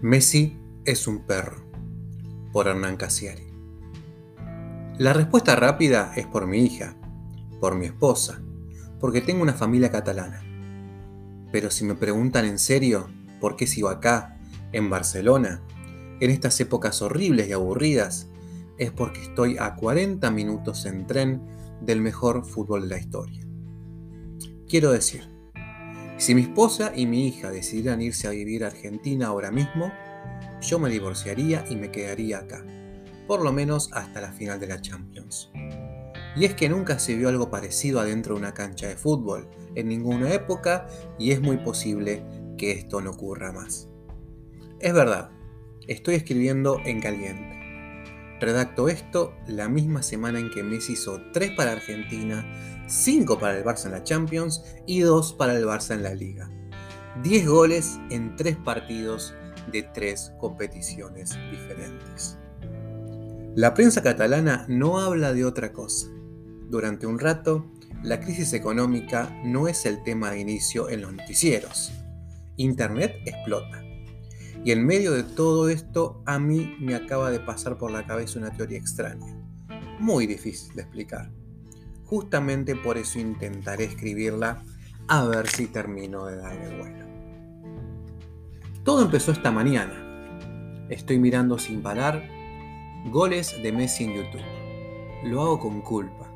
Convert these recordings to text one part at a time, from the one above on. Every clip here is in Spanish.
Messi es un perro, por Hernán Casiari. La respuesta rápida es por mi hija, por mi esposa, porque tengo una familia catalana. Pero si me preguntan en serio por qué sigo acá, en Barcelona, en estas épocas horribles y aburridas, es porque estoy a 40 minutos en tren del mejor fútbol de la historia. Quiero decir, si mi esposa y mi hija decidieran irse a vivir a Argentina ahora mismo, yo me divorciaría y me quedaría acá, por lo menos hasta la final de la Champions. Y es que nunca se vio algo parecido adentro de una cancha de fútbol, en ninguna época, y es muy posible que esto no ocurra más. Es verdad, estoy escribiendo en caliente. Redacto esto la misma semana en que Messi hizo 3 para Argentina, 5 para el Barça en la Champions y 2 para el Barça en la Liga. 10 goles en 3 partidos de 3 competiciones diferentes. La prensa catalana no habla de otra cosa. Durante un rato, la crisis económica no es el tema de inicio en los noticieros. Internet explota. Y en medio de todo esto, a mí me acaba de pasar por la cabeza una teoría extraña, muy difícil de explicar. Justamente por eso intentaré escribirla a ver si termino de darle vuelo. Todo empezó esta mañana. Estoy mirando sin parar goles de Messi en YouTube. Lo hago con culpa,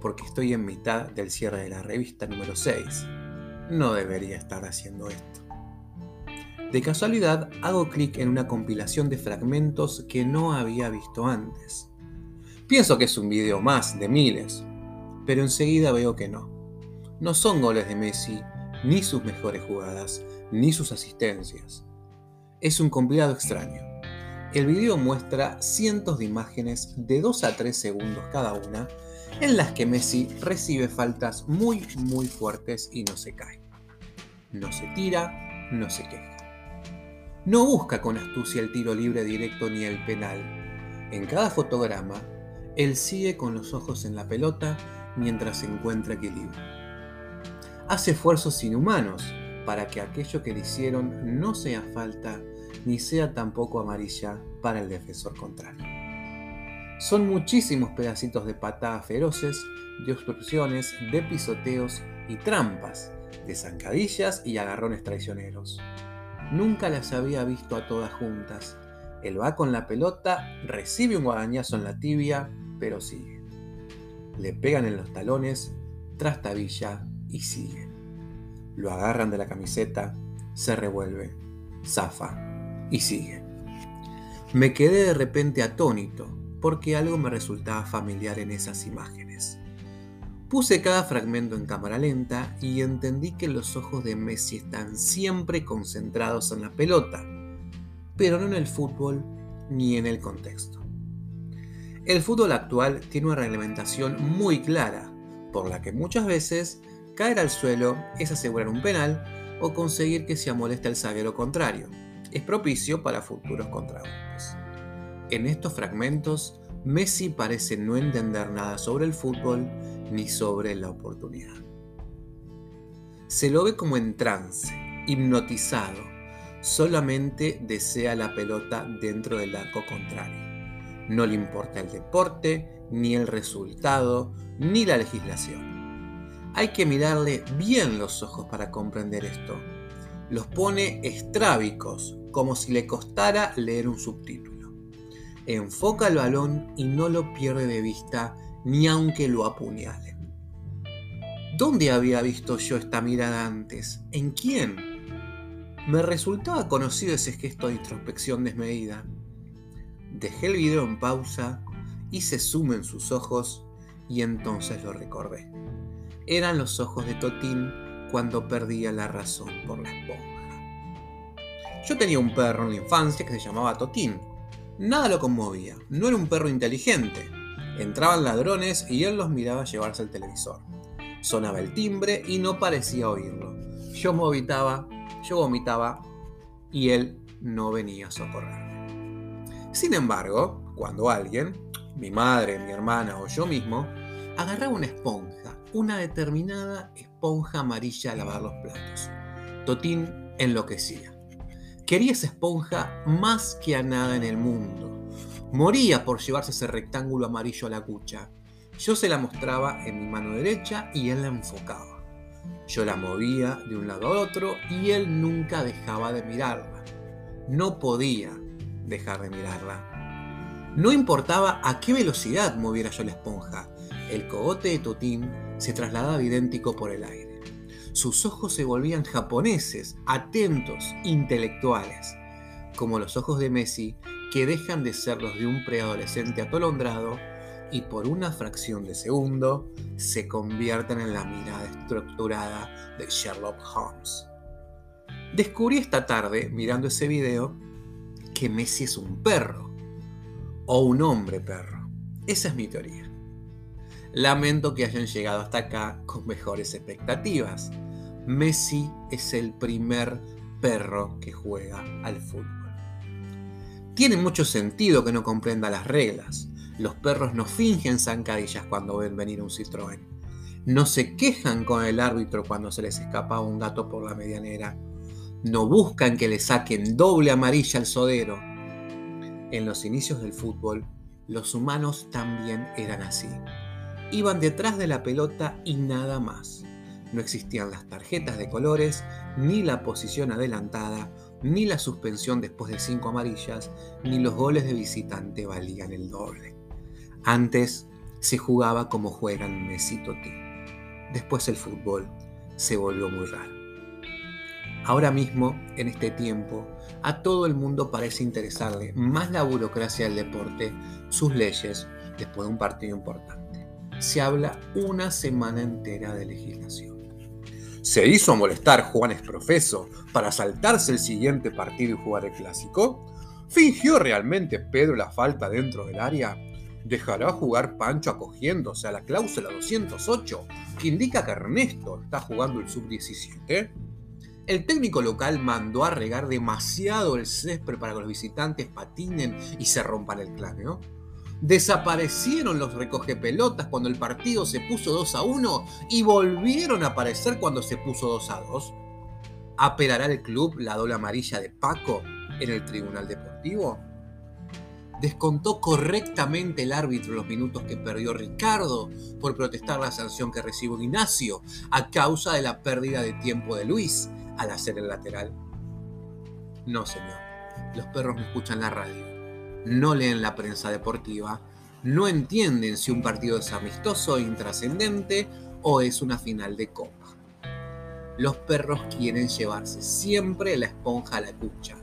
porque estoy en mitad del cierre de la revista número 6. No debería estar haciendo esto. De casualidad, hago clic en una compilación de fragmentos que no había visto antes. Pienso que es un video más de miles, pero enseguida veo que no. No son goles de Messi, ni sus mejores jugadas, ni sus asistencias. Es un compilado extraño. El video muestra cientos de imágenes de 2 a 3 segundos cada una, en las que Messi recibe faltas muy muy fuertes y no se cae. No se tira, no se queja. No busca con astucia el tiro libre directo ni el penal. En cada fotograma, él sigue con los ojos en la pelota mientras encuentra equilibrio. Hace esfuerzos inhumanos para que aquello que le hicieron no sea falta ni sea tampoco amarilla para el defensor contrario. Son muchísimos pedacitos de patadas feroces, de obstrucciones, de pisoteos y trampas, de zancadillas y agarrones traicioneros. Nunca las había visto a todas juntas. Él va con la pelota, recibe un guadañazo en la tibia, pero sigue. Le pegan en los talones, trastabilla y sigue. Lo agarran de la camiseta, se revuelve, zafa y sigue. Me quedé de repente atónito porque algo me resultaba familiar en esas imágenes. Puse cada fragmento en cámara lenta y entendí que los ojos de Messi están siempre concentrados en la pelota, pero no en el fútbol ni en el contexto. El fútbol actual tiene una reglamentación muy clara, por la que muchas veces caer al suelo es asegurar un penal o conseguir que se amoleste el zaguero contrario. Es propicio para futuros contragolpes. En estos fragmentos, Messi parece no entender nada sobre el fútbol ni sobre la oportunidad. Se lo ve como en trance, hipnotizado, solamente desea la pelota dentro del arco contrario. No le importa el deporte, ni el resultado, ni la legislación. Hay que mirarle bien los ojos para comprender esto. Los pone estrábicos, como si le costara leer un subtítulo enfoca el balón y no lo pierde de vista ni aunque lo apuñalen. ¿Dónde había visto yo esta mirada antes? ¿En quién? Me resultaba conocido ese gesto de introspección desmedida. Dejé el video en pausa, hice zoom en sus ojos y entonces lo recordé. Eran los ojos de Totín cuando perdía la razón por la esponja. Yo tenía un perro en la infancia que se llamaba Totín Nada lo conmovía, no era un perro inteligente. Entraban ladrones y él los miraba llevarse el televisor. Sonaba el timbre y no parecía oírlo. Yo vomitaba, yo vomitaba y él no venía a socorrerme. Sin embargo, cuando alguien, mi madre, mi hermana o yo mismo, agarraba una esponja, una determinada esponja amarilla a lavar los platos, Totín enloquecía. Quería esa esponja más que a nada en el mundo. Moría por llevarse ese rectángulo amarillo a la cucha. Yo se la mostraba en mi mano derecha y él la enfocaba. Yo la movía de un lado a otro y él nunca dejaba de mirarla. No podía dejar de mirarla. No importaba a qué velocidad moviera yo la esponja, el cogote de Totín se trasladaba idéntico por el aire. Sus ojos se volvían japoneses, atentos, intelectuales, como los ojos de Messi, que dejan de ser los de un preadolescente atolondrado y por una fracción de segundo se convierten en la mirada estructurada de Sherlock Holmes. Descubrí esta tarde, mirando ese video, que Messi es un perro o un hombre perro. Esa es mi teoría. Lamento que hayan llegado hasta acá con mejores expectativas. Messi es el primer perro que juega al fútbol. Tiene mucho sentido que no comprenda las reglas. Los perros no fingen zancadillas cuando ven venir un Citroën. No se quejan con el árbitro cuando se les escapa un gato por la medianera. No buscan que le saquen doble amarilla al sodero. En los inicios del fútbol, los humanos también eran así. Iban detrás de la pelota y nada más. No existían las tarjetas de colores, ni la posición adelantada, ni la suspensión después de cinco amarillas, ni los goles de visitante valían el doble. Antes se jugaba como juegan Messi Totti. Después el fútbol se volvió muy raro. Ahora mismo, en este tiempo, a todo el mundo parece interesarle más la burocracia del deporte, sus leyes, después de un partido importante. Se habla una semana entera de legislación. ¿Se hizo molestar Juan Esprofeso para saltarse el siguiente partido y jugar el clásico? ¿Fingió realmente Pedro la falta dentro del área? ¿Dejará jugar Pancho acogiéndose a la cláusula 208 que indica que Ernesto está jugando el sub-17? El técnico local mandó a regar demasiado el césped para que los visitantes patinen y se rompan el cráneo. Desaparecieron los recogepelotas cuando el partido se puso 2 a 1 y volvieron a aparecer cuando se puso 2 a 2. ¿Apelará el club la doble amarilla de Paco en el Tribunal Deportivo? ¿Descontó correctamente el árbitro los minutos que perdió Ricardo por protestar la sanción que recibió Ignacio a causa de la pérdida de tiempo de Luis al hacer el lateral? No, señor. Los perros no escuchan la radio no leen la prensa deportiva, no entienden si un partido es amistoso intrascendente o es una final de copa. Los perros quieren llevarse siempre la esponja a la cucha,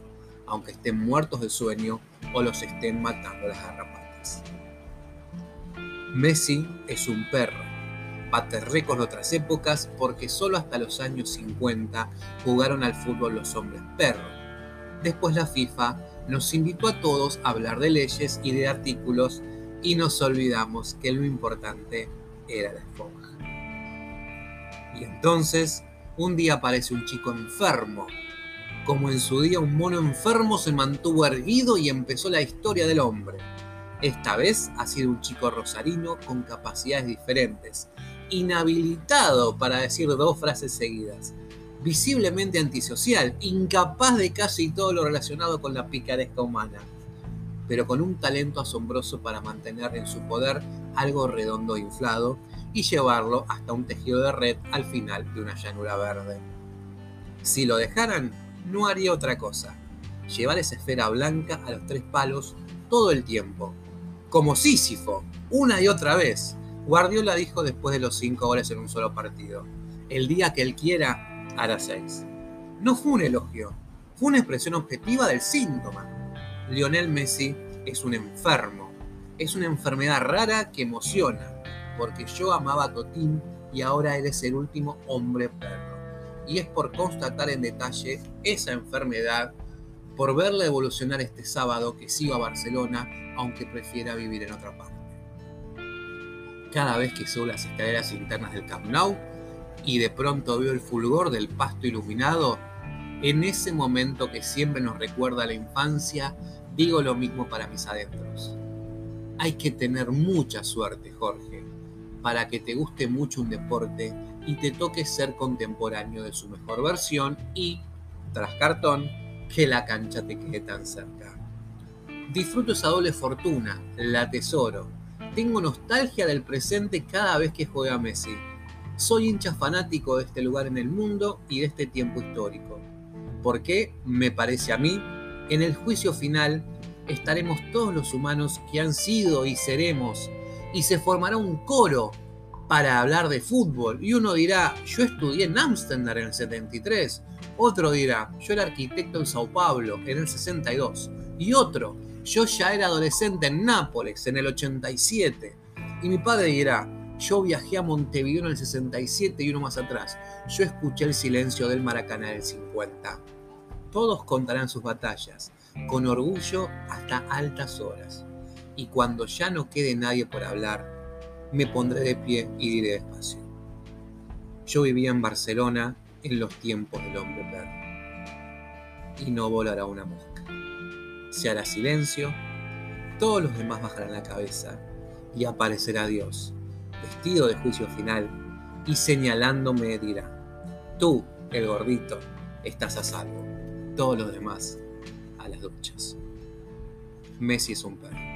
aunque estén muertos de sueño o los estén matando las garrapatas. Messi es un perro, bate de otras épocas porque solo hasta los años 50 jugaron al fútbol los hombres perros. Después la FIFA nos invitó a todos a hablar de leyes y de artículos y nos olvidamos que lo importante era la esponja. Y entonces, un día aparece un chico enfermo. Como en su día un mono enfermo se mantuvo erguido y empezó la historia del hombre. Esta vez ha sido un chico rosarino con capacidades diferentes, inhabilitado para decir dos frases seguidas, visiblemente antisocial, incapaz de casi todo lo relacionado con la picaresca humana, pero con un talento asombroso para mantener en su poder algo redondo e inflado y llevarlo hasta un tejido de red al final de una llanura verde. Si lo dejaran, no haría otra cosa, llevar esa esfera blanca a los tres palos todo el tiempo, como Sísifo, una y otra vez. Guardiola dijo después de los cinco goles en un solo partido, el día que él quiera, 6. No fue un elogio, fue una expresión objetiva del síntoma. Lionel Messi es un enfermo, es una enfermedad rara que emociona, porque yo amaba a Totín y ahora eres el último hombre perro. Y es por constatar en detalle esa enfermedad, por verla evolucionar este sábado que sigo a Barcelona, aunque prefiera vivir en otra parte. Cada vez que subo las escaleras internas del Camp Nou, y de pronto veo el fulgor del pasto iluminado, en ese momento que siempre nos recuerda la infancia, digo lo mismo para mis adentros. Hay que tener mucha suerte, Jorge, para que te guste mucho un deporte y te toque ser contemporáneo de su mejor versión y, tras cartón, que la cancha te quede tan cerca. Disfruto esa doble fortuna, la tesoro. Tengo nostalgia del presente cada vez que juega Messi. Soy hincha fanático de este lugar en el mundo y de este tiempo histórico. Porque, me parece a mí, en el juicio final estaremos todos los humanos que han sido y seremos, y se formará un coro para hablar de fútbol. Y uno dirá, yo estudié en Amsterdam en el 73. Otro dirá, yo era arquitecto en Sao Paulo en el 62. Y otro, yo ya era adolescente en Nápoles en el 87. Y mi padre dirá, yo viajé a Montevideo en el 67 y uno más atrás. Yo escuché el silencio del Maracaná en el 50. Todos contarán sus batallas, con orgullo hasta altas horas. Y cuando ya no quede nadie por hablar, me pondré de pie y diré despacio. Yo vivía en Barcelona en los tiempos del hombre perro. Y no volará una mosca. Se hará silencio, todos los demás bajarán la cabeza y aparecerá Dios, vestido de juicio final, y señalándome dirá, tú, el gordito, estás a salvo. Todos los demás a las duchas. Messi es un perro.